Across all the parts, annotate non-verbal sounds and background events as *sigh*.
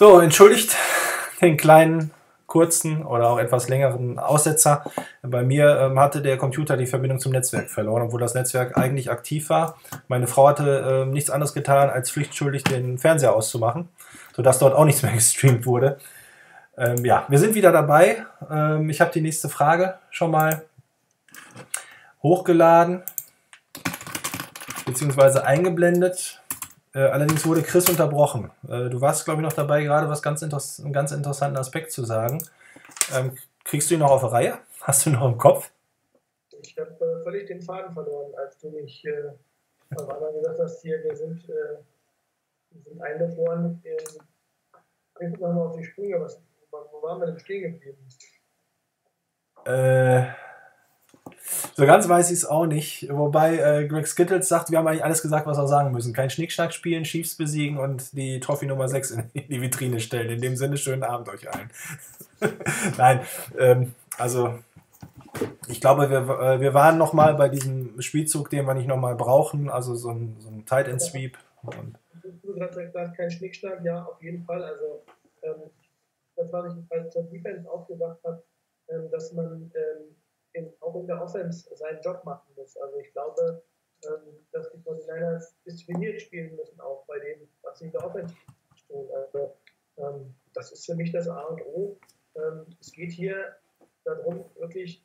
So, entschuldigt den kleinen, kurzen oder auch etwas längeren Aussetzer. Bei mir ähm, hatte der Computer die Verbindung zum Netzwerk verloren, obwohl das Netzwerk eigentlich aktiv war. Meine Frau hatte ähm, nichts anderes getan, als pflichtschuldig den Fernseher auszumachen, sodass dort auch nichts mehr *laughs* gestreamt wurde. Ähm, ja, wir sind wieder dabei. Ähm, ich habe die nächste Frage schon mal hochgeladen beziehungsweise eingeblendet. Äh, allerdings wurde Chris unterbrochen. Äh, du warst, glaube ich, noch dabei, gerade was ganz einen ganz interessanten Aspekt zu sagen. Ähm, kriegst du ihn noch auf der Reihe? *laughs* Hast du ihn noch im Kopf? Ich habe äh, völlig den Faden verloren, als du mich äh, auf einmal gesagt hast, hier, wir sind, äh, wir sind eingefroren. Äh, ich gucke mal auf die Sprünge. Was, wo waren wir denn stehen geblieben? Äh. So ganz weiß ich es auch nicht. Wobei äh, Greg Skittles sagt, wir haben eigentlich alles gesagt, was wir sagen müssen. Kein Schnickschnack spielen, Chiefs besiegen und die Trophy Nummer 6 in *laughs* die Vitrine stellen. In dem Sinne, schönen Abend euch allen. *laughs* Nein, ähm, also ich glaube, wir, äh, wir waren nochmal bei diesem Spielzug, den wir nicht nochmal brauchen, also so ein, so ein Tight End Sweep. Und du gesagt, kein Schnickschnack, ja, auf jeden Fall. Also ähm, das, was ich bei der Defense auch gesagt habe, ähm, dass man ähm, auch in der Offense seinen Job machen muss. Also ich glaube, ähm, dass die 49ers diszipliniert spielen müssen, auch bei dem, was sie in der Offense tun. Also ähm, das ist für mich das A und O. Ähm, es geht hier darum, wirklich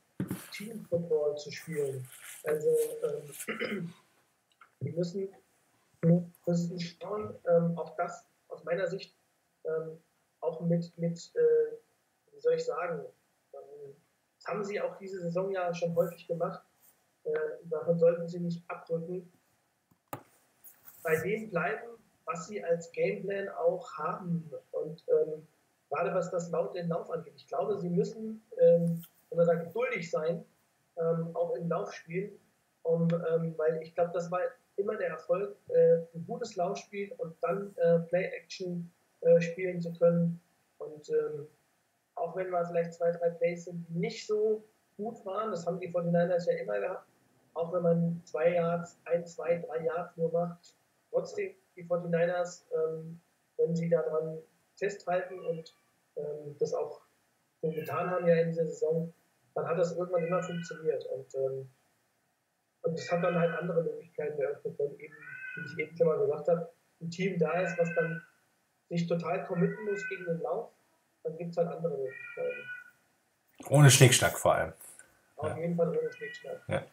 Team-Football zu spielen. Also *clears throat* wir müssen, müssen schauen, auch das aus meiner Sicht auch mit, mit äh, wie soll ich sagen, haben sie auch diese Saison ja schon häufig gemacht. Äh, davon sollten sie nicht abrücken. Bei dem bleiben, was sie als Gameplan auch haben. Und ähm, gerade was das laut den Lauf angeht. Ich glaube, sie müssen, ähm, wenn man geduldig sein, ähm, auch im Laufspiel. Um, ähm, weil ich glaube, das war immer der Erfolg, äh, ein gutes Laufspiel und dann äh, Play-Action äh, spielen zu können. Und ähm, auch wenn mal vielleicht zwei, drei Plays sind, die nicht so gut waren, das haben die 49ers ja immer gehabt, auch wenn man zwei Yards, ein, zwei, drei Yards nur macht, trotzdem die 49ers, ähm, wenn sie daran festhalten und ähm, das auch schon getan haben ja in dieser Saison, dann hat das irgendwann immer funktioniert und ähm, und es hat dann halt andere Möglichkeiten eröffnet, wenn eben, wie ich eben schon mal gesagt habe, ein Team da ist, was dann sich total committen muss gegen den Lauf dann gibt es halt andere Möglichkeiten. Ohne Schnickschnack vor allem. Auf ja. jeden Fall ohne Schnickschnack. Ja.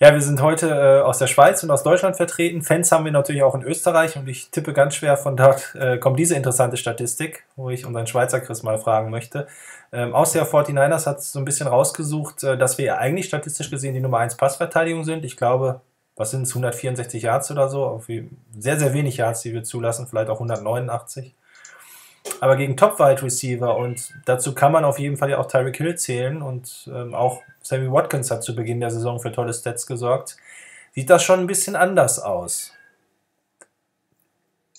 Ja, wir sind heute äh, aus der Schweiz und aus Deutschland vertreten. Fans haben wir natürlich auch in Österreich und ich tippe ganz schwer, von dort äh, kommt diese interessante Statistik, wo ich unseren Schweizer Chris mal fragen möchte. Ähm, aus der 49ers hat so ein bisschen rausgesucht, äh, dass wir eigentlich statistisch gesehen die Nummer 1 Passverteidigung sind. Ich glaube, was sind es, 164 Yards oder so? Sehr, sehr wenig Yards, die wir zulassen, vielleicht auch 189 aber gegen Top-Wide Receiver und dazu kann man auf jeden Fall ja auch Tyreek Hill zählen und ähm, auch Sammy Watkins hat zu Beginn der Saison für tolle Stats gesorgt. Sieht das schon ein bisschen anders aus?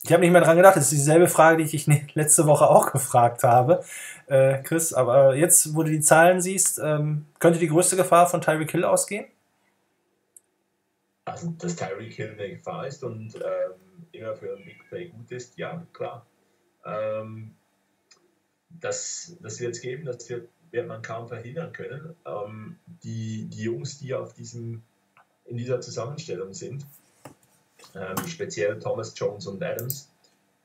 Ich habe nicht mehr dran gedacht, das ist dieselbe Frage, die ich *laughs* letzte Woche auch gefragt habe, äh, Chris. Aber jetzt, wo du die Zahlen siehst, ähm, könnte die größte Gefahr von Tyreek Hill ausgehen? Also, dass Tyreek Hill eine Gefahr ist und ähm, immer für Big Play gut ist, ja, klar. Ähm, das, das wird es geben, das wird, wird man kaum verhindern können. Ähm, die, die Jungs, die auf diesem, in dieser Zusammenstellung sind, ähm, speziell Thomas Jones und Adams,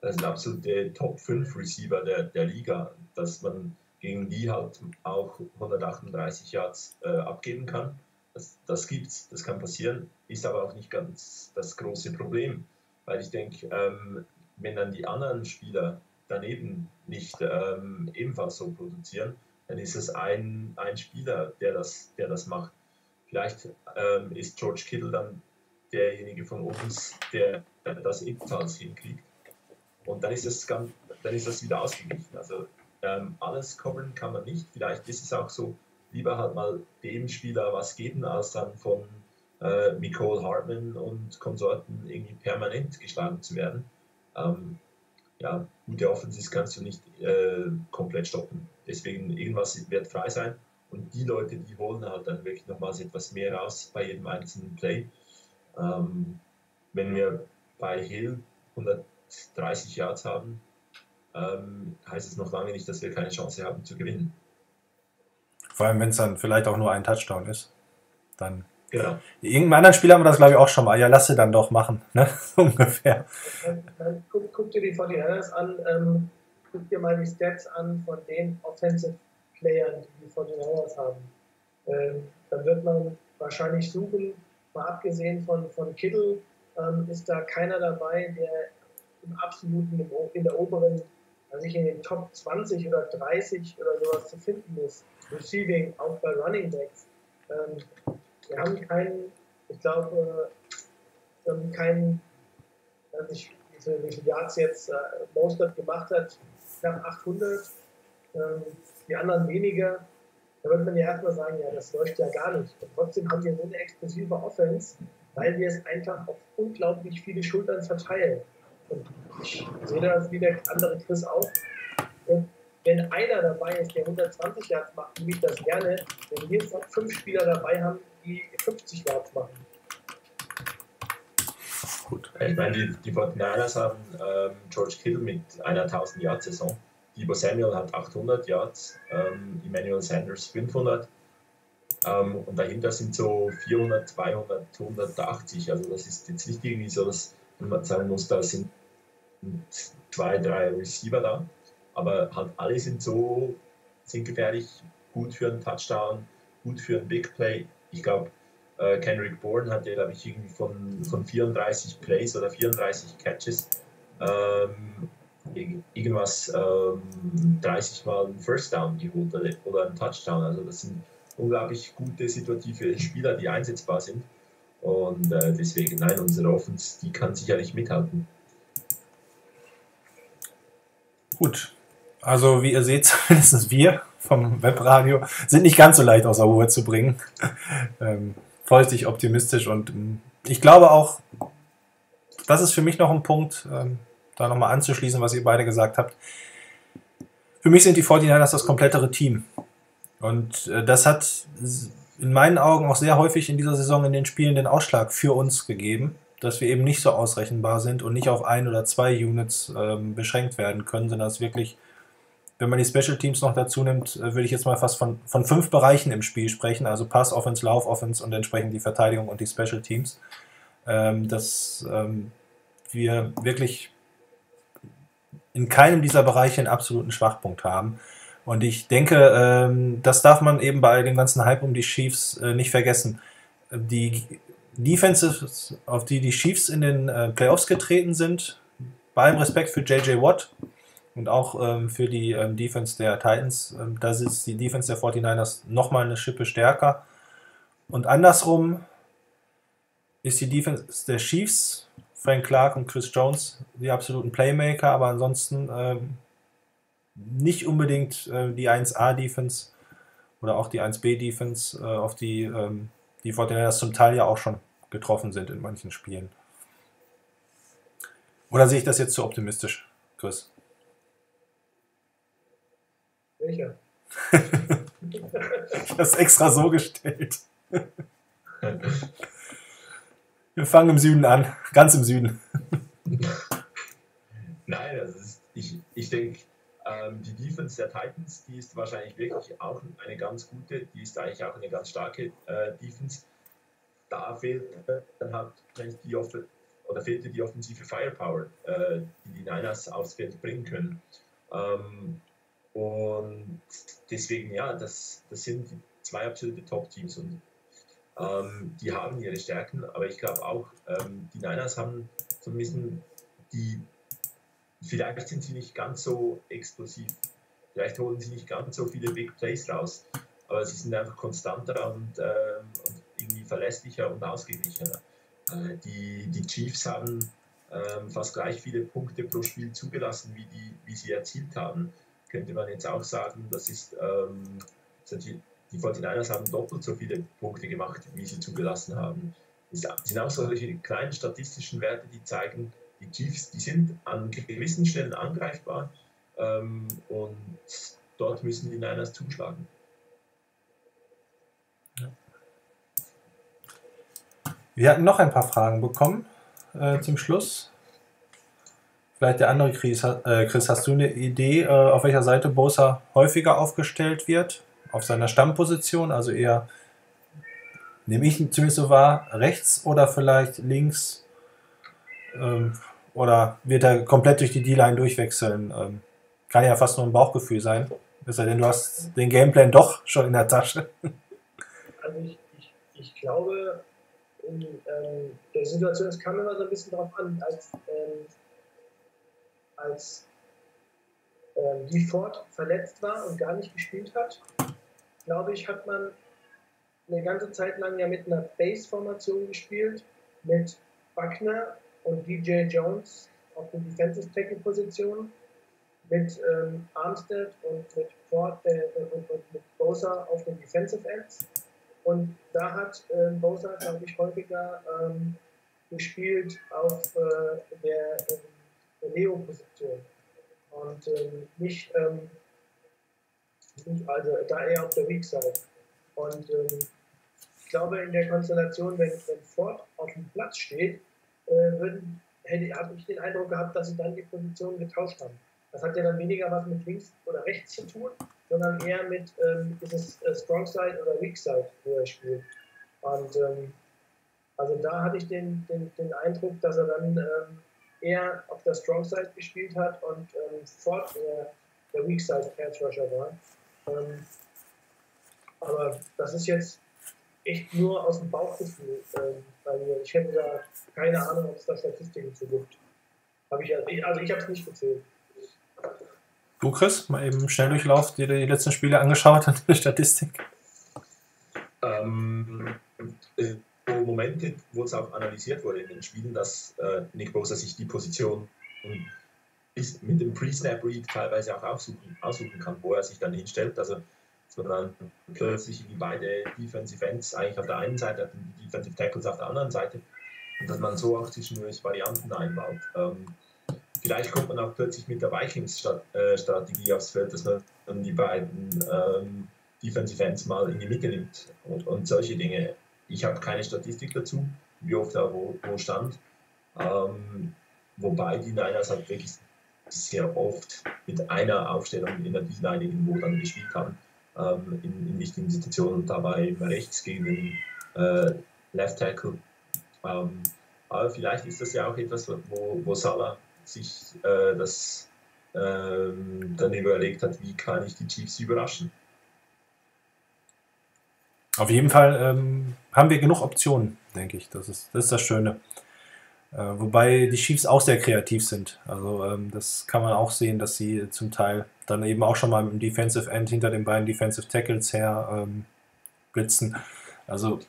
das sind absolute Top 5 Receiver der, der Liga, dass man gegen die halt auch 138 Yards äh, abgeben kann. Das, das gibt's, das kann passieren, ist aber auch nicht ganz das große Problem, weil ich denke, ähm, wenn dann die anderen Spieler daneben nicht ähm, ebenfalls so produzieren, dann ist es ein, ein Spieler, der das, der das macht. Vielleicht ähm, ist George Kittle dann derjenige von uns, der das ebenfalls hinkriegt. Und dann ist das, ganz, dann ist das wieder ausgeglichen. Also ähm, alles covern kann man nicht. Vielleicht ist es auch so, lieber halt mal dem Spieler was geben, als dann von äh, Nicole Hartman und Konsorten irgendwie permanent geschlagen zu werden. Ähm, ja, gute Offensive kannst du nicht äh, komplett stoppen. Deswegen irgendwas wird frei sein. Und die Leute, die holen halt dann wirklich nochmals etwas mehr raus bei jedem einzelnen Play. Ähm, wenn wir bei Hill 130 Yards haben, ähm, heißt es noch lange nicht, dass wir keine Chance haben zu gewinnen. Vor allem, wenn es dann vielleicht auch nur ein Touchdown ist. Dann. Genau. Irgendeinem anderen Spieler haben wir das, glaube ich, auch schon mal. Ja, lass sie dann doch machen. Ne? *laughs* Ungefähr. Dann, dann guck, guck, dir die 49ers an, ähm, guck dir mal die Stats an von den Offensive Playern, die die 49ers haben. Ähm, dann wird man wahrscheinlich suchen, mal abgesehen von, von Kittle, ähm, ist da keiner dabei, der im absoluten, in der oberen, also nicht in den Top 20 oder 30 oder sowas zu finden ist. Receiving, auch bei Running Backs. Ähm, wir haben keinen, ich glaube, wir haben keinen, weiß nicht, wie viele Yards jetzt äh, Mostert gemacht hat, knapp 800, ähm, die anderen weniger. Da würde man ja erstmal sagen, ja, das läuft ja gar nicht. Und trotzdem haben wir so eine explosive Offense, weil wir es einfach auf unglaublich viele Schultern verteilen. Und ich sehe das wie der andere Chris auch. Und wenn einer dabei ist, der 120 Yards macht, nehme ich das gerne. Wenn wir fünf Spieler dabei haben, die 50 Yards machen. Gut. Ich meine, die, die 49ers haben ähm, George Kittle mit einer 1000 Yard Saison. Debo Samuel hat 800 Yards, ähm, Emmanuel Sanders 500. Ähm, und dahinter sind so 400, 200, 180. Also das ist jetzt nicht irgendwie so, dass man sagen muss, da sind zwei, drei Receiver da. Aber halt alle sind so, sind gefährlich, gut für einen Touchdown, gut für einen Big Play. Ich glaube, äh, Kendrick Bourne hatte, glaube ich, irgendwie von, von 34 Plays oder 34 Catches ähm, irgendwas ähm, 30 Mal einen First Down geholt oder, oder einen Touchdown. Also das sind unglaublich gute situative Spieler, die einsetzbar sind. Und äh, deswegen, nein, unsere Offense, die kann sicherlich mithalten. Gut. Also, wie ihr seht, *laughs* zumindest wir vom Webradio sind nicht ganz so leicht aus der Ruhe zu bringen. *laughs* ähm, vorsichtig optimistisch und ähm, ich glaube auch, das ist für mich noch ein Punkt, ähm, da nochmal anzuschließen, was ihr beide gesagt habt. Für mich sind die 49ers das komplettere Team. Und äh, das hat in meinen Augen auch sehr häufig in dieser Saison in den Spielen den Ausschlag für uns gegeben, dass wir eben nicht so ausrechenbar sind und nicht auf ein oder zwei Units ähm, beschränkt werden können, sondern dass wirklich, wenn man die Special Teams noch dazu nimmt, äh, würde ich jetzt mal fast von, von fünf Bereichen im Spiel sprechen, also Pass, Offense, Lauf, Offense und entsprechend die Verteidigung und die Special Teams, ähm, dass ähm, wir wirklich in keinem dieser Bereiche einen absoluten Schwachpunkt haben. Und ich denke, ähm, das darf man eben bei dem ganzen Hype um die Chiefs äh, nicht vergessen. Die Defenses, auf die die Chiefs in den äh, Playoffs getreten sind, bei allem Respekt für JJ Watt und auch ähm, für die ähm, Defense der Titans, ähm, da ist die Defense der 49ers nochmal eine Schippe stärker. Und andersrum ist die Defense der Chiefs, Frank Clark und Chris Jones, die absoluten Playmaker, aber ansonsten ähm, nicht unbedingt äh, die 1A-Defense oder auch die 1B-Defense, äh, auf die ähm, die Fortinanders zum Teil ja auch schon getroffen sind in manchen Spielen. Oder sehe ich das jetzt zu optimistisch, Chris? Welcher? ich habe es extra so gestellt. Wir fangen im Süden an, ganz im Süden. Nein, das ist, ich, ich denke, ähm, die Defense der Titans, die ist wahrscheinlich wirklich auch eine ganz gute, die ist eigentlich auch eine ganz starke äh, Defense. Da fehlt dann halt die Off oder fehlte die offensive Firepower, äh, die die Niners aufs Feld bringen können. Ähm, und deswegen, ja, das, das sind zwei absolute Top-Teams und ähm, die haben ihre Stärken, aber ich glaube auch, ähm, die Niners haben so ein bisschen die Vielleicht sind sie nicht ganz so explosiv. Vielleicht holen sie nicht ganz so viele Big Plays raus. Aber sie sind einfach konstanter und, ähm, und irgendwie verlässlicher und ausgeglichener. Äh, die, die Chiefs haben ähm, fast gleich viele Punkte pro Spiel zugelassen, wie, die, wie sie erzielt haben. Könnte man jetzt auch sagen, das ist, ähm, die, die 49ers haben doppelt so viele Punkte gemacht, wie sie zugelassen haben. Es sind auch solche kleinen statistischen Werte, die zeigen, die Chiefs, die sind an gewissen Stellen angreifbar ähm, und dort müssen die Niners zuschlagen. Wir hatten noch ein paar Fragen bekommen äh, zum Schluss vielleicht der andere Chris, äh, Chris hast du eine Idee, äh, auf welcher Seite Bosa häufiger aufgestellt wird? Auf seiner Stammposition, also eher, nehme ich zumindest so wahr, rechts oder vielleicht links? Ähm, oder wird er komplett durch die D-Line durchwechseln? Ähm, kann ja fast nur ein Bauchgefühl sein. Es sei denn, du hast den Gameplan doch schon in der Tasche. Also ich, ich, ich glaube, in ähm, der Situation, es kam immer so ein bisschen darauf an, als, ähm, als ähm, die Ford verletzt war und gar nicht gespielt hat, glaube ich, hat man eine ganze Zeit lang ja mit einer Base-Formation gespielt, mit Buckner und DJ Jones auf den Defensive Tackle Positionen, mit ähm, Armstead und mit Ford äh, und, und, mit Bosa auf den Defensive Ends. Und da hat äh, Bosa, glaube ich, häufiger ähm, gespielt auf äh, der, der Neo-Position und ähm, nicht, ähm, nicht, also da eher auf der Weak Side. Und ähm, ich glaube, in der Konstellation, wenn, wenn Ford auf dem Platz steht, äh, habe ich den Eindruck gehabt, dass sie dann die Position getauscht haben. Das hat ja dann weniger was mit links oder rechts zu tun, sondern eher mit, ähm, ist es äh, Strong Side oder Weak Side, wo er spielt. Und ähm, also da hatte ich den, den, den Eindruck, dass er dann ähm, eher auf der Strong Side gespielt hat und ähm, Ford eher der Weak Side Pass Rusher war. Ähm, aber das ist jetzt echt nur aus dem Bauchgefühl ähm, bei mir. Ich hätte da keine Ahnung, ob es da Statistiken zu gibt. Hab ich, also ich habe es nicht gezählt. Du, Chris, mal eben Schnelldurchlauf, dir die letzten Spiele angeschaut und *laughs* die Statistik. Ähm, äh, Momente, wo es auch analysiert wurde in den Spielen, dass äh, Nick Bosa sich die Position mit dem Pre-Snap-Read teilweise auch aussuchen, aussuchen kann, wo er sich dann hinstellt. Also dass man dann plötzlich die beide Defensive Ends eigentlich auf der einen Seite hat und die Defensive Tackles auf der anderen Seite und dass man so auch zwischendurch Varianten einbaut. Ähm, vielleicht kommt man auch plötzlich mit der Vikings-Strategie äh, aufs Feld, dass man dann die beiden ähm, Defensive Ends mal in die Mitte nimmt und, und solche Dinge. Ich habe keine Statistik dazu, wie oft da wo, wo stand. Ähm, wobei die Niners halt wirklich sehr oft mit einer Aufstellung in der D-Line irgendwo dann gespielt haben ähm, in, in, wichtigen Situationen, dabei rechts gegen den äh, Left Tackle. Ähm, aber vielleicht ist das ja auch etwas, wo, wo Salah sich äh, das ähm, dann überlegt hat, wie kann ich die Chiefs überraschen. Auf jeden Fall ähm, haben wir genug Optionen, denke ich. Das ist das, ist das Schöne. Äh, wobei die Chiefs auch sehr kreativ sind. Also ähm, das kann man auch sehen, dass sie zum Teil dann eben auch schon mal im Defensive End hinter den beiden Defensive Tackles her ähm, blitzen. Also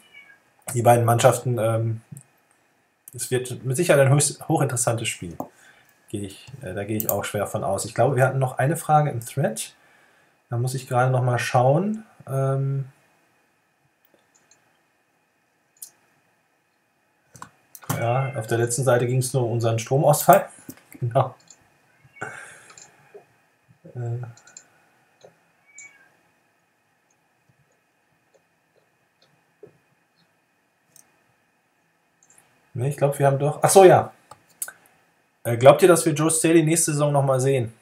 *clears throat* die beiden Mannschaften, ähm, es wird mit Sicherheit ein höchst, hochinteressantes Spiel. Gehe ich, äh, da gehe ich auch schwer von aus. Ich glaube, wir hatten noch eine Frage im Thread. Da muss ich gerade noch mal schauen. Ähm, Ja, auf der letzten Seite ging es nur um unseren Stromausfall. Genau. Äh. Ne, ich glaube, wir haben doch. Ach so, ja. Äh, glaubt ihr, dass wir Joe Staley nächste Saison nochmal sehen?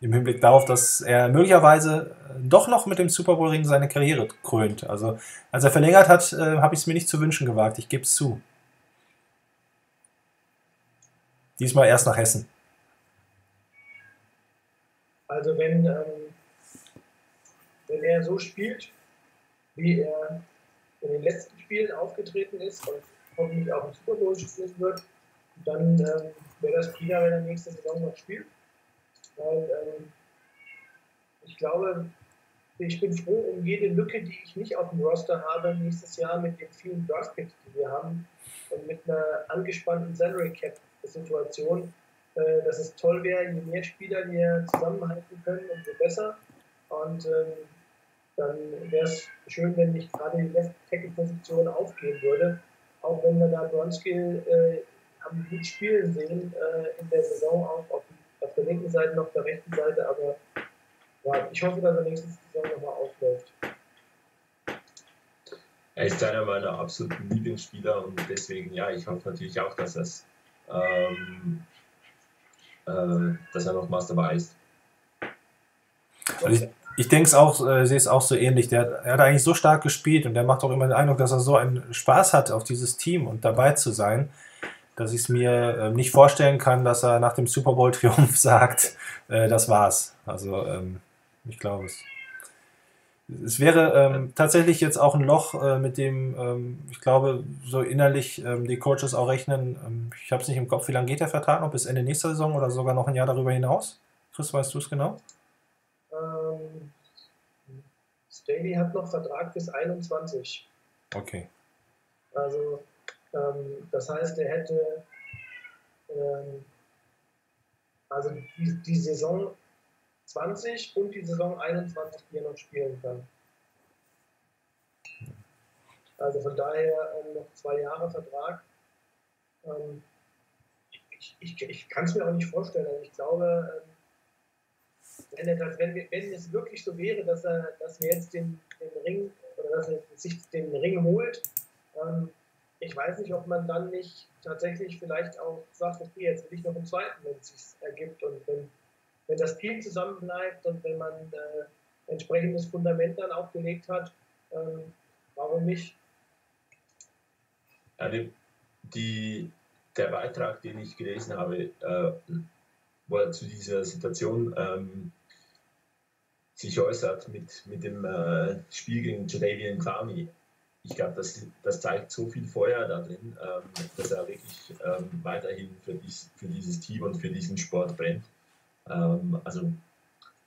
Im Hinblick darauf, dass er möglicherweise äh, doch noch mit dem Super Bowl Ring seine Karriere krönt. Also, als er verlängert hat, äh, habe ich es mir nicht zu wünschen gewagt. Ich gebe es zu. Diesmal erst nach Hessen. Also wenn, ähm, wenn er so spielt, wie er in den letzten Spielen aufgetreten ist und hoffentlich auch im Super Bowl spielen wird, dann ähm, wäre das prima, wenn er nächste Saison noch spielt. Weil ähm, ich glaube, ich bin froh um jede Lücke, die ich nicht auf dem Roster habe nächstes Jahr mit den vielen Draftpicks, die wir haben und mit einer angespannten Salary Cap Situation, äh, dass es toll wäre, je mehr Spieler wir zusammenhalten können, umso besser. Und ähm, dann wäre es schön, wenn nicht gerade die Left-Tackle-Position aufgehen würde. Auch wenn wir da Bronski äh, haben gut spielen sehen äh, in der Saison, auch auf, auf, der linken Seite und auf der rechten Seite. Aber ja, ich hoffe, dass er nächste Saison nochmal aufläuft. Er ist einer meiner absoluten Lieblingsspieler und deswegen, ja, ich hoffe natürlich auch, dass er es ähm, äh, dass er nochmals dabei ist. Also ich, ich denke es auch, äh, sehe es auch so ähnlich. Der, er hat eigentlich so stark gespielt und der macht auch immer den Eindruck, dass er so einen Spaß hat, auf dieses Team und dabei zu sein, dass ich es mir äh, nicht vorstellen kann, dass er nach dem Super Bowl-Triumph *laughs* sagt, äh, das war's. Also ähm, ich glaube es. Es wäre ähm, tatsächlich jetzt auch ein Loch, äh, mit dem ähm, ich glaube, so innerlich ähm, die Coaches auch rechnen. Ähm, ich habe es nicht im Kopf, wie lange geht der Vertrag noch? Bis Ende nächster Saison oder sogar noch ein Jahr darüber hinaus? Chris, weißt du es genau? Ähm, Staley hat noch Vertrag bis 21. Okay. Also, ähm, das heißt, er hätte also die, die Saison 20 und die Saison 21, die er noch spielen kann. Also von daher ähm, noch zwei Jahre Vertrag. Ähm, ich, ich, ich kann es mir auch nicht vorstellen. Also ich glaube, ähm, wenn, er, wenn, wenn, es wirklich so wäre, dass er, dass er jetzt den, den Ring oder dass er sich den Ring holt, ähm, ich weiß nicht, ob man dann nicht tatsächlich vielleicht auch sagt, okay, jetzt will ich noch einen zweiten, wenn es sich ergibt und wenn, wenn das Team zusammenbleibt und wenn man äh, entsprechendes Fundament dann auch gelegt hat, ähm, warum nicht? Ja, die, der Beitrag, den ich gelesen habe, äh, wo er zu dieser Situation ähm, sich äußert mit, mit dem äh, Spiel gegen Jadavian Clowney. Ich glaube, das, das zeigt so viel Feuer da drin, ähm, dass er wirklich ähm, weiterhin für, dies, für dieses Team und für diesen Sport brennt. Ähm, also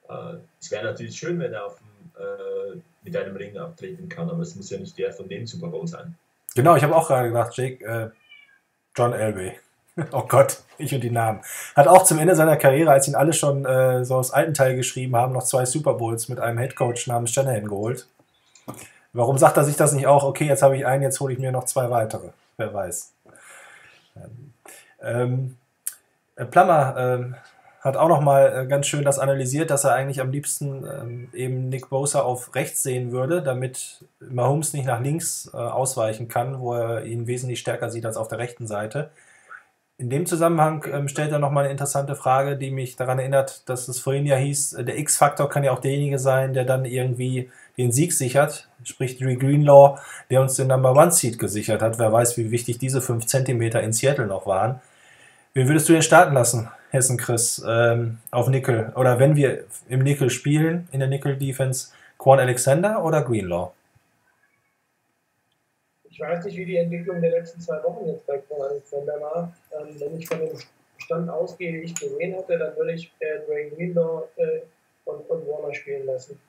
äh, es wäre natürlich schön, wenn er auf dem, äh, mit einem Ring abtreten kann, aber es muss ja nicht der von dem Super Bowl sein. Genau, ich habe auch gerade gedacht, Jake, äh, John Elway. *laughs* Oh Gott, ich und die Namen. Hat auch zum Ende seiner Karriere, als ihn alle schon äh, so aus alten Teil geschrieben haben, noch zwei Super Bowls mit einem Headcoach namens Shanahan geholt. Warum sagt er sich das nicht auch? Okay, jetzt habe ich einen, jetzt hole ich mir noch zwei weitere. Wer weiß. Ähm, äh, Plummer ähm, hat auch noch mal äh, ganz schön das analysiert, dass er eigentlich am liebsten ähm, eben Nick Bosa auf rechts sehen würde, damit Mahomes nicht nach links äh, ausweichen kann, wo er ihn wesentlich stärker sieht als auf der rechten Seite. In dem Zusammenhang ähm, stellt er nochmal eine interessante Frage, die mich daran erinnert, dass es vorhin ja hieß, äh, der X-Faktor kann ja auch derjenige sein, der dann irgendwie den Sieg sichert, sprich Dre Greenlaw, der uns den Number One Seed gesichert hat. Wer weiß, wie wichtig diese 5 cm in Seattle noch waren. Wen würdest du denn starten lassen, Hessen Chris, ähm, auf Nickel? Oder wenn wir im Nickel spielen, in der Nickel Defense, Quan Alexander oder Greenlaw? Ich weiß nicht, wie die Entwicklung der letzten zwei Wochen jetzt bei Quan Alexander war. Ähm, wenn ich von dem Stand ausgehe, den ich gesehen hatte, dann würde ich äh, Dwayne Greenlaw äh, und, und Warner spielen lassen.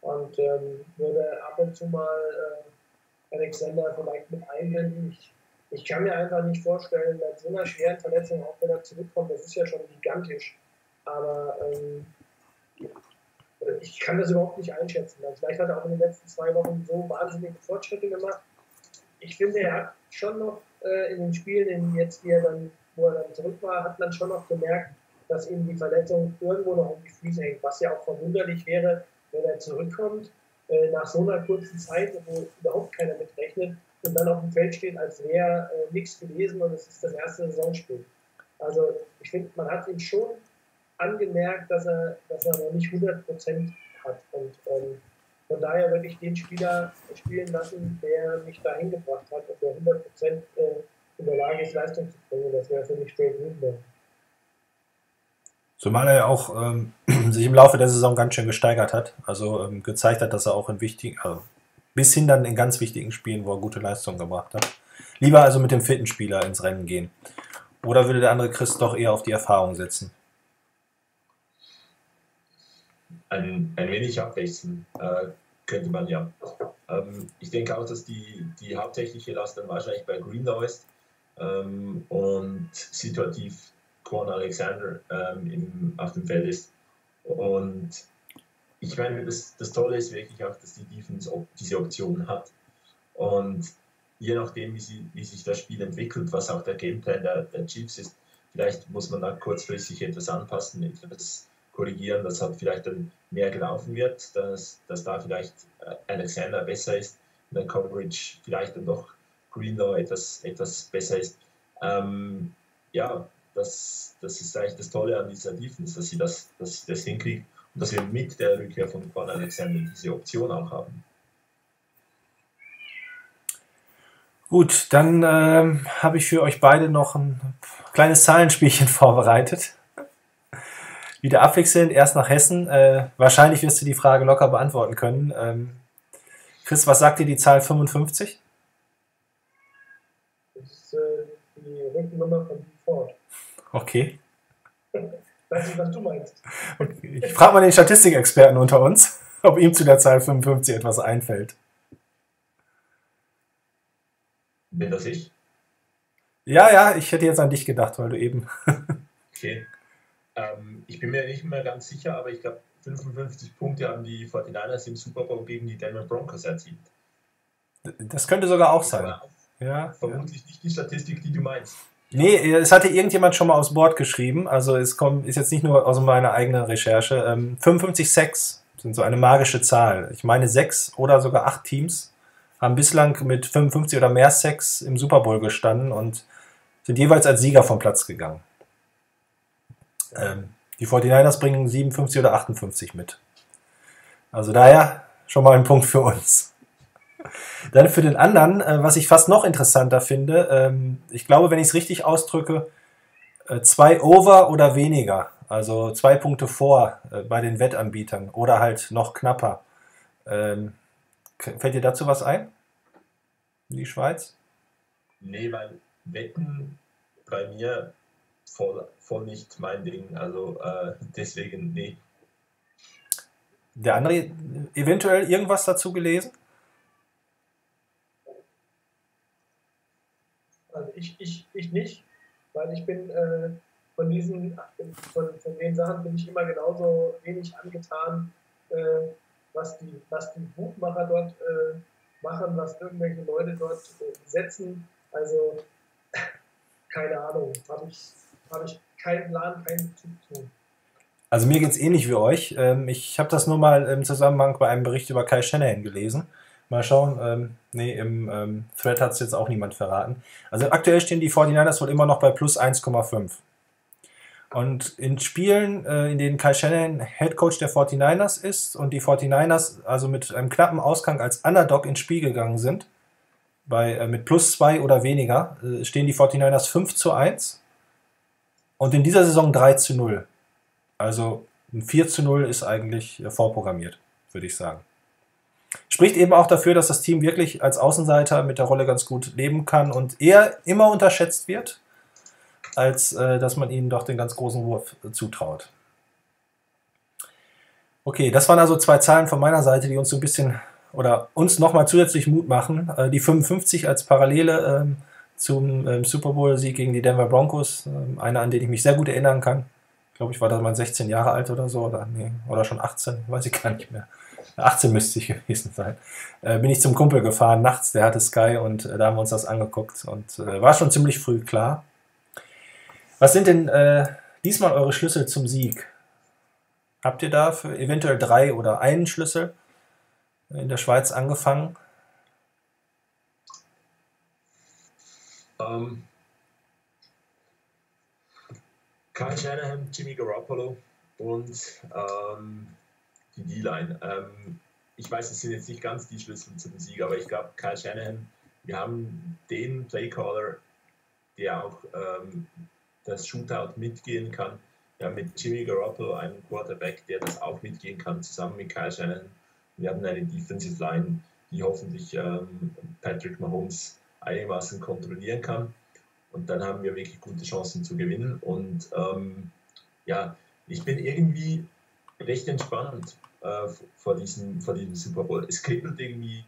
Und ähm, würde ab und zu mal äh, Alexander vielleicht mit einbinden. Ich, ich kann mir einfach nicht vorstellen, mit so einer schweren Verletzung, auch wenn er zurückkommt, das ist ja schon gigantisch. Aber ähm, ich kann das überhaupt nicht einschätzen. Vielleicht hat er auch in den letzten zwei Wochen so wahnsinnige Fortschritte gemacht, ich finde, er hat schon noch äh, in den Spielen, in jetzt, wie er dann, wo er dann zurück war, hat man schon noch gemerkt, dass ihm die Verletzung irgendwo noch um die Füße hängt, was ja auch verwunderlich wäre, wenn er zurückkommt, äh, nach so einer kurzen Zeit, wo überhaupt keiner mitrechnet und dann auf dem Feld steht, als wäre äh, nichts gewesen und es ist das erste Saisonspiel. Also ich finde, man hat ihm schon angemerkt, dass er, dass er noch nicht 100 Prozent hat. Und ähm, von daher würde ich den Spieler spielen lassen, der mich dahin gebracht hat und der 100% äh, in der Lage ist, Leistung zu bringen. Das wäre für mich Trey Greenberg. Zumal er auch ähm, *clears throat* sich im Laufe der Saison ganz schön gesteigert hat. Also ähm, gezeigt hat, dass er auch in wichtigen, also bis hin dann in ganz wichtigen Spielen, wo er gute Leistungen gebracht hat. Lieber also mit dem vierten Spieler ins Rennen gehen. Oder würde der andere Chris doch eher auf die Erfahrung setzen? ein, ein wenig abwechseln äh, könnte man ja. Ähm, ich denke auch, dass die, die hauptsächliche Last dann wahrscheinlich bei Greenlaw ist ähm, und situativ Quan Alexander ähm, im, auf dem Feld ist. Und ich meine, das, das Tolle ist wirklich auch, dass die Defense diese Option hat. Und je nachdem, wie, sie, wie sich das Spiel entwickelt, was auch der Gameplan der, der Chiefs ist, vielleicht muss man da kurzfristig etwas anpassen, etwas korrigieren, dass halt vielleicht dann mehr gelaufen wird, dass, dass da vielleicht äh, Alexander besser ist, in der Coverage vielleicht dann doch Greenlaw etwas, etwas besser ist. Ähm, ja, das, das ist eigentlich das Tolle an dieser Defense, dass sie das, dass sie das hinkriegt und dass wir mit der Rückkehr von Quan Alexander diese Option auch haben. Gut, dann ähm, habe ich für euch beide noch ein kleines Zahlenspielchen *laughs* vorbereitet. Wieder abwechselnd, erst nach Hessen. Äh, wahrscheinlich wirst du die Frage locker beantworten können. Ähm, Chris, was sagt dir die Zahl 55? Das ist äh, die Rückennummer von Ford. Okay. *laughs* Weiß nicht, was du meinst. Ich frage mal den Statistikexperten unter uns, ob ihm zu der Zahl 55 etwas einfällt. Bin das ich? Ja, ja, ich hätte jetzt an dich gedacht, weil du eben. *laughs* okay. Ähm, ich bin mir nicht mehr ganz sicher, aber ich glaube, 55 Punkte haben die 49ers im Super Bowl gegen die Denver Broncos erzielt. Das könnte sogar auch sein. Ja, vermutlich ja. nicht die Statistik, die du meinst. Nee, es hatte irgendjemand schon mal aufs Board geschrieben. Also es kommt, ist jetzt nicht nur aus meiner eigenen Recherche. Ähm, 55 Sex sind so eine magische Zahl. Ich meine, sechs oder sogar acht Teams haben bislang mit 55 oder mehr Sex im Super Bowl gestanden und sind jeweils als Sieger vom Platz gegangen. Ähm, die 49ers bringen 57 oder 58 mit. Also daher schon mal ein Punkt für uns. Dann für den anderen, äh, was ich fast noch interessanter finde, ähm, ich glaube, wenn ich es richtig ausdrücke, äh, zwei Over oder weniger, also zwei Punkte vor äh, bei den Wettanbietern oder halt noch knapper. Ähm, fällt dir dazu was ein? Die Schweiz? Nee, weil Wetten bei mir voll, voll nicht mein Ding. Also äh, *laughs* deswegen, nee. Der andere, eventuell irgendwas dazu gelesen? Also ich, ich, ich nicht, weil ich bin äh, von diesen, von, von den Sachen bin ich immer genauso wenig angetan, äh, was, die, was die Buchmacher dort äh, machen, was irgendwelche Leute dort äh, setzen. Also *laughs* keine Ahnung, habe ich, hab ich keinen Plan, keinen Bezug zu. Also mir geht es ähnlich wie euch. Ähm, ich habe das nur mal im Zusammenhang bei einem Bericht über Kai Shanahan gelesen. Mal schauen. Ähm, nee, im ähm, Thread hat es jetzt auch niemand verraten. Also aktuell stehen die 49ers wohl immer noch bei plus 1,5. Und in Spielen, äh, in denen Kai Shannon Head Coach der 49ers ist und die 49ers also mit einem knappen Ausgang als Underdog ins Spiel gegangen sind, bei, äh, mit plus 2 oder weniger, äh, stehen die 49ers 5 zu 1 und in dieser Saison 3 zu 0. Also ein 4 zu 0 ist eigentlich äh, vorprogrammiert, würde ich sagen. Spricht eben auch dafür, dass das Team wirklich als Außenseiter mit der Rolle ganz gut leben kann und eher immer unterschätzt wird, als äh, dass man ihnen doch den ganz großen Wurf zutraut. Okay, das waren also zwei Zahlen von meiner Seite, die uns so ein bisschen oder uns nochmal zusätzlich Mut machen. Äh, die 55 als Parallele ähm, zum ähm, Super Bowl-Sieg gegen die Denver Broncos, ähm, einer, an den ich mich sehr gut erinnern kann. Ich glaube, ich war da mal 16 Jahre alt oder so, oder, nee, oder schon 18, weiß ich gar nicht mehr. 18 müsste ich gewesen sein, äh, bin ich zum Kumpel gefahren, nachts, der hatte Sky und äh, da haben wir uns das angeguckt und äh, war schon ziemlich früh klar. Was sind denn äh, diesmal eure Schlüssel zum Sieg? Habt ihr da für eventuell drei oder einen Schlüssel in der Schweiz angefangen? Um, ähm, Kyle Shanahan, Jimmy Garoppolo und ähm, die D-Line. Ähm, ich weiß, es sind jetzt nicht ganz die Schlüssel zum Sieg, aber ich glaube, Kyle Shanahan, wir haben den Playcaller, der auch ähm, das Shootout mitgehen kann. Wir haben mit Jimmy Garoppolo einen Quarterback, der das auch mitgehen kann, zusammen mit Kyle Shanahan. Wir haben eine Defensive Line, die hoffentlich ähm, Patrick Mahomes einigermaßen kontrollieren kann. Und dann haben wir wirklich gute Chancen zu gewinnen. Und ähm, ja, ich bin irgendwie recht entspannt äh, vor, diesem, vor diesem Super Bowl. Es kribbelt irgendwie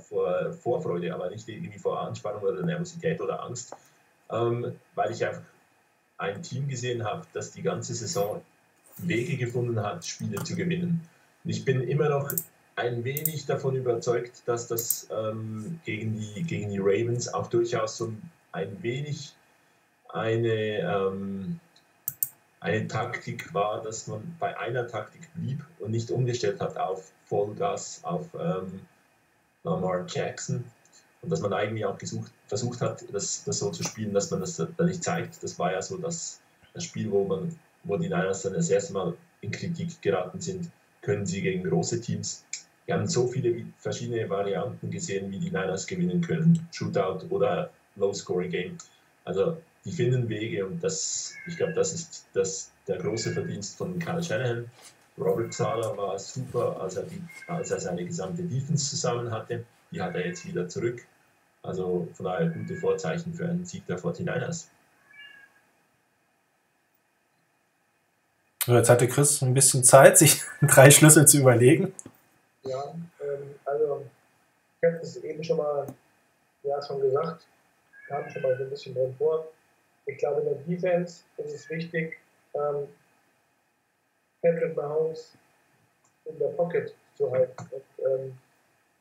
vor Vorfreude, aber nicht irgendwie vor Anspannung oder Nervosität oder Angst, ähm, weil ich einfach ein Team gesehen habe, das die ganze Saison Wege gefunden hat, Spiele zu gewinnen. Und ich bin immer noch ein wenig davon überzeugt, dass das ähm, gegen, die, gegen die Ravens auch durchaus so ein wenig eine, ähm, eine Taktik war, dass man bei einer Taktik blieb und nicht umgestellt hat auf Vollgas, auf ähm, Lamar Jackson. Und dass man eigentlich auch gesucht, versucht hat, das, das so zu spielen, dass man das da nicht zeigt. Das war ja so das, das Spiel, wo, man, wo die Niners dann das erste Mal in Kritik geraten sind. Können sie gegen große Teams? Wir haben so viele verschiedene Varianten gesehen, wie die Niners gewinnen können. Shootout oder Low-Scoring-Game. Also die finden Wege und das, ich glaube, das ist das, der große Verdienst von Kyle Shanahan. Robert Zahler war super, als er, die, als er seine gesamte Defense zusammen hatte. Die hat er jetzt wieder zurück. Also von daher gute Vorzeichen für einen Sieg der 49ers. Jetzt hatte Chris ein bisschen Zeit, sich *laughs* drei Schlüssel zu überlegen. Ja, ähm, also ich habe es eben schon mal ja, schon gesagt, kam schon mal so ein bisschen drin vor. Ich glaube, in der Defense ist es wichtig, ähm, Patrick Mahomes in der Pocket zu halten. Und, ähm,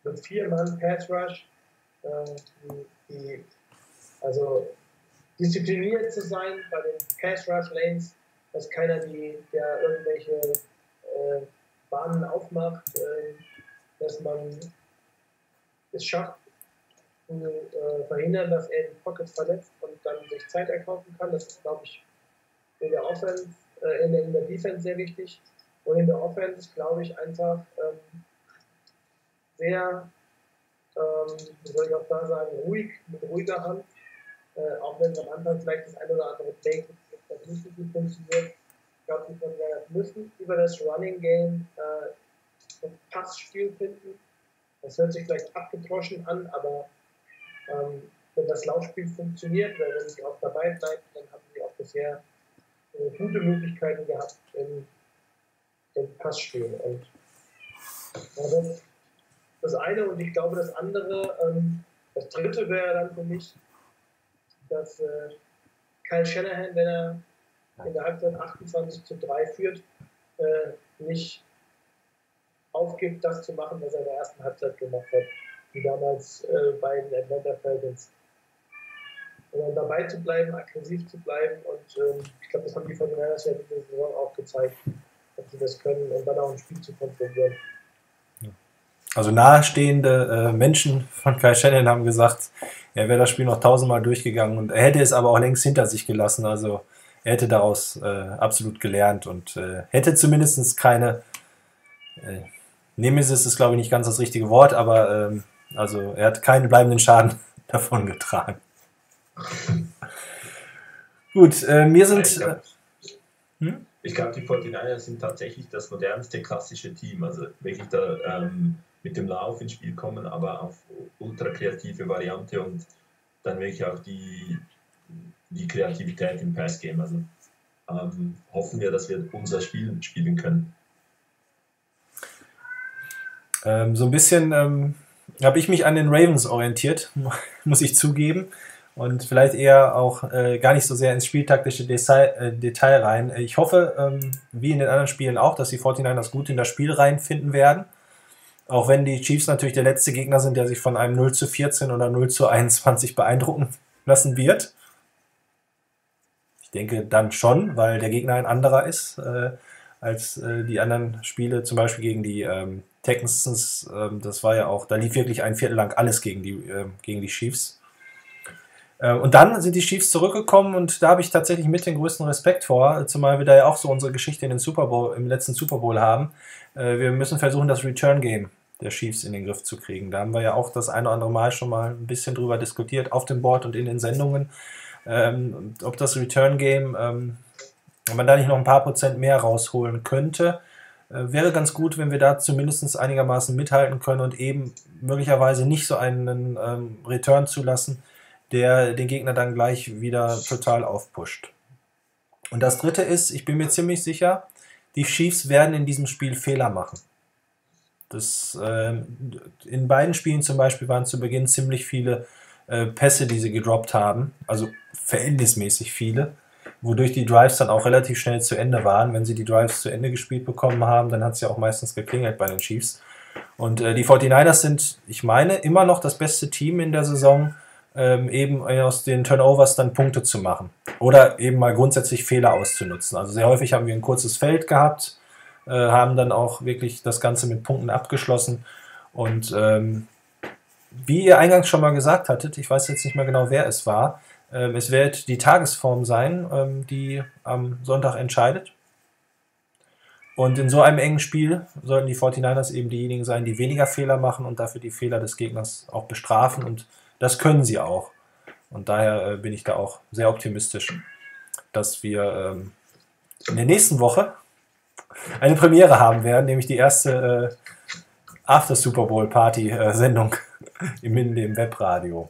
mit vier Mann Pass Rush, äh, die, also diszipliniert zu sein bei den Pass Rush Lanes, dass keiner die, der irgendwelche äh, Bahnen aufmacht, äh, dass man es schafft, äh, verhindern, dass er die Pockets verletzt und dann sich Zeit erkaufen kann. Das ist, glaube ich, in der Offense, äh, in, der, in der Defense sehr wichtig. Und in der Offense glaube ich einfach ähm, sehr, ähm, wie soll ich auch da sagen, ruhig, mit ruhiger Hand. Äh, auch wenn am Anfang vielleicht das ein oder andere Play das nicht so gut funktioniert. Ich glaube, die müssen über das Running Game äh, ein Passspiel finden. Das hört sich vielleicht abgedroschen an, aber ähm, wenn das Laufspiel funktioniert, weil wenn sie auch dabei bleibt, dann haben sie auch bisher äh, gute Möglichkeiten gehabt im, im Passspiel. Und ja, das, das eine und ich glaube das andere, ähm, das dritte wäre dann für mich, dass äh, Kyle Shanahan, wenn er in der Halbzeit 28 zu 3 führt, äh, nicht aufgibt, das zu machen, was er in der ersten Halbzeit gemacht hat wie damals äh, bei den Atlanta Falcons. Und dabei zu bleiben, aggressiv zu bleiben und ähm, ich glaube, das haben die 49ers ja diese Saison auch gezeigt, dass sie das können und dann auch ein Spiel zu kontrollieren. Also nahestehende äh, Menschen von Kai Shannon haben gesagt, er wäre das Spiel noch tausendmal durchgegangen und er hätte es aber auch längst hinter sich gelassen. Also er hätte daraus äh, absolut gelernt und äh, hätte zumindest keine äh, Nemesis ist, glaube ich, nicht ganz das richtige Wort, aber ähm, also er hat keinen bleibenden Schaden *laughs* davon getragen. Gut, äh, mir sind. Ich glaube, hm? glaub, die 49ers sind tatsächlich das modernste klassische Team. Also wirklich da ähm, mit dem Lauf ins Spiel kommen, aber auf ultra kreative Variante und dann wirklich auch die, die Kreativität im Passgame. Also ähm, hoffen wir, dass wir unser Spiel spielen können. Ähm, so ein bisschen ähm, habe ich mich an den Ravens orientiert, *laughs* muss ich zugeben. Und vielleicht eher auch äh, gar nicht so sehr ins spieltaktische Detail, äh, Detail rein. Ich hoffe, ähm, wie in den anderen Spielen auch, dass die 49ers gut in das Spiel reinfinden werden. Auch wenn die Chiefs natürlich der letzte Gegner sind, der sich von einem 0 zu 14 oder 0 zu 21 beeindrucken *laughs* lassen wird. Ich denke dann schon, weil der Gegner ein anderer ist äh, als äh, die anderen Spiele, zum Beispiel gegen die ähm, Texans, ähm, das war ja auch, da lief wirklich ein Viertel lang alles gegen die, äh, gegen die Chiefs. Äh, und dann sind die Chiefs zurückgekommen und da habe ich tatsächlich mit den größten Respekt vor, zumal wir da ja auch so unsere Geschichte in den Super Bowl, im letzten Super Bowl haben. Äh, wir müssen versuchen, das Return Game der Chiefs in den Griff zu kriegen. Da haben wir ja auch das eine oder andere Mal schon mal ein bisschen drüber diskutiert auf dem Board und in den Sendungen, ähm, ob das Return Game, ähm, wenn man da nicht noch ein paar Prozent mehr rausholen könnte. Äh, wäre ganz gut, wenn wir da zumindest einigermaßen mithalten können und eben möglicherweise nicht so einen ähm, Return zulassen, der den Gegner dann gleich wieder total aufpusht. Und das dritte ist, ich bin mir ziemlich sicher, die Chiefs werden in diesem Spiel Fehler machen. Das, äh, in beiden Spielen zum Beispiel waren zu Beginn ziemlich viele äh, Pässe, die sie gedroppt haben, also verhältnismäßig viele wodurch die Drives dann auch relativ schnell zu Ende waren. Wenn sie die Drives zu Ende gespielt bekommen haben, dann hat es ja auch meistens geklingelt bei den Chiefs. Und äh, die 49ers sind, ich meine, immer noch das beste Team in der Saison, ähm, eben aus den Turnovers dann Punkte zu machen. Oder eben mal grundsätzlich Fehler auszunutzen. Also sehr häufig haben wir ein kurzes Feld gehabt, äh, haben dann auch wirklich das Ganze mit Punkten abgeschlossen. Und ähm, wie ihr eingangs schon mal gesagt hattet, ich weiß jetzt nicht mehr genau, wer es war, es wird die Tagesform sein, ähm, die am Sonntag entscheidet. Und in so einem engen Spiel sollten die 49ers eben diejenigen sein, die weniger Fehler machen und dafür die Fehler des Gegners auch bestrafen. Und das können sie auch. Und daher äh, bin ich da auch sehr optimistisch, dass wir ähm, in der nächsten Woche eine Premiere haben werden, nämlich die erste äh, After Super Bowl Party äh, Sendung *laughs* im Innenleben Webradio.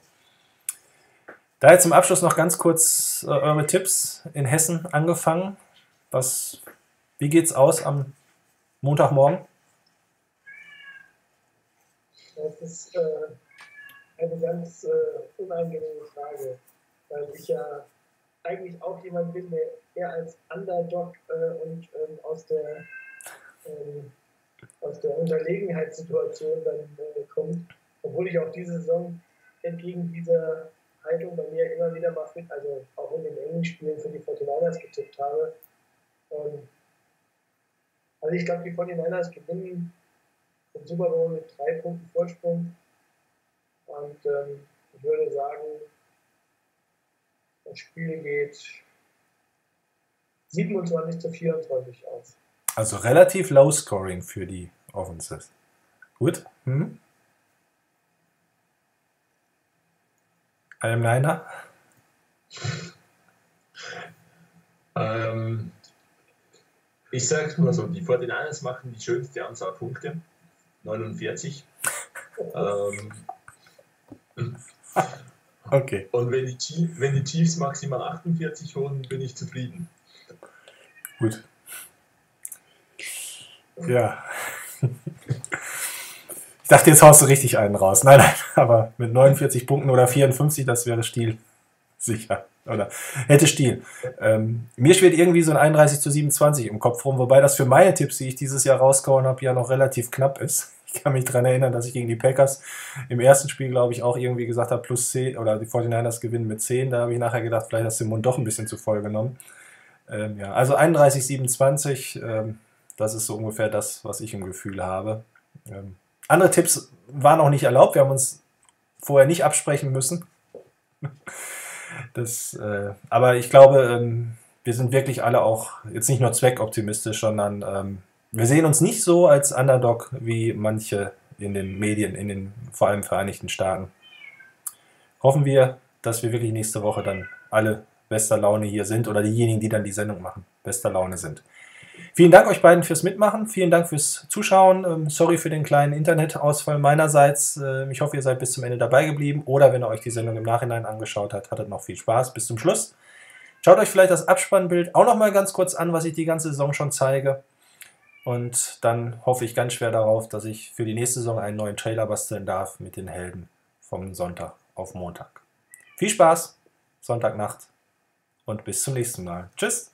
Daher zum Abschluss noch ganz kurz äh, eure Tipps in Hessen angefangen. Was, wie geht's aus am Montagmorgen? Das ist äh, eine ganz äh, unangenehme Frage, weil ich ja eigentlich auch jemand bin, der eher als Underdog äh, und ähm, aus der ähm, aus der Unterlegenheitssituation dann äh, kommt, obwohl ich auch diese Saison entgegen dieser Haltung bei mir immer wieder mal fit, also auch in den engen Spielen für die 49ers getippt habe. Ähm, also ich glaube, die 49ers gewinnen den Super Bowl mit drei Punkten Vorsprung. Und ähm, ich würde sagen, das Spiel geht 27 zu 24 aus. Also relativ low scoring für die Offenses. Gut. Hm? Einem Liner? Ähm, ich sage mal so, die 49ers machen die schönste Anzahl Punkte, 49. ähm, okay. Und wenn die, Chiefs, wenn die Chiefs maximal 48 holen, bin ich zufrieden. Gut. Ja. Ich dachte, jetzt haust du richtig einen raus. Nein, nein, *laughs* aber mit 49 Punkten oder 54, das wäre Stil. Sicher. Oder hätte Stil. Ähm, mir schwebt irgendwie so ein 31 zu 27 im Kopf rum, wobei das für meine Tipps, die ich dieses Jahr rausgehauen habe, ja noch relativ knapp ist. *laughs* Ich kann mich daran erinnern, dass ich gegen die Packers im ersten Spiel, glaube ich, auch irgendwie gesagt habe, plus 10 oder die 49ers gewinnen mit 10. Da habe ich nachher gedacht, vielleicht hast du den Mund doch ein bisschen zu voll genommen. Ähm, ja, also 31, 27, ähm, das ist so ungefähr das, was ich im Gefühl habe. Ähm, andere Tipps waren auch nicht erlaubt. Wir haben uns vorher nicht absprechen müssen. Das, äh, aber ich glaube, ähm, wir sind wirklich alle auch jetzt nicht nur zweckoptimistisch, sondern ähm, wir sehen uns nicht so als Underdog wie manche in den Medien, in den vor allem Vereinigten Staaten. Hoffen wir, dass wir wirklich nächste Woche dann alle bester Laune hier sind oder diejenigen, die dann die Sendung machen, bester Laune sind. Vielen Dank euch beiden fürs Mitmachen. Vielen Dank fürs Zuschauen. Ähm, sorry für den kleinen Internetausfall meinerseits. Ähm, ich hoffe, ihr seid bis zum Ende dabei geblieben. Oder wenn ihr euch die Sendung im Nachhinein angeschaut habt, hattet noch viel Spaß. Bis zum Schluss. Schaut euch vielleicht das Abspannbild auch noch mal ganz kurz an, was ich die ganze Saison schon zeige. Und dann hoffe ich ganz schwer darauf, dass ich für die nächste Saison einen neuen Trailer basteln darf mit den Helden vom Sonntag auf Montag. Viel Spaß, Sonntagnacht und bis zum nächsten Mal. Tschüss.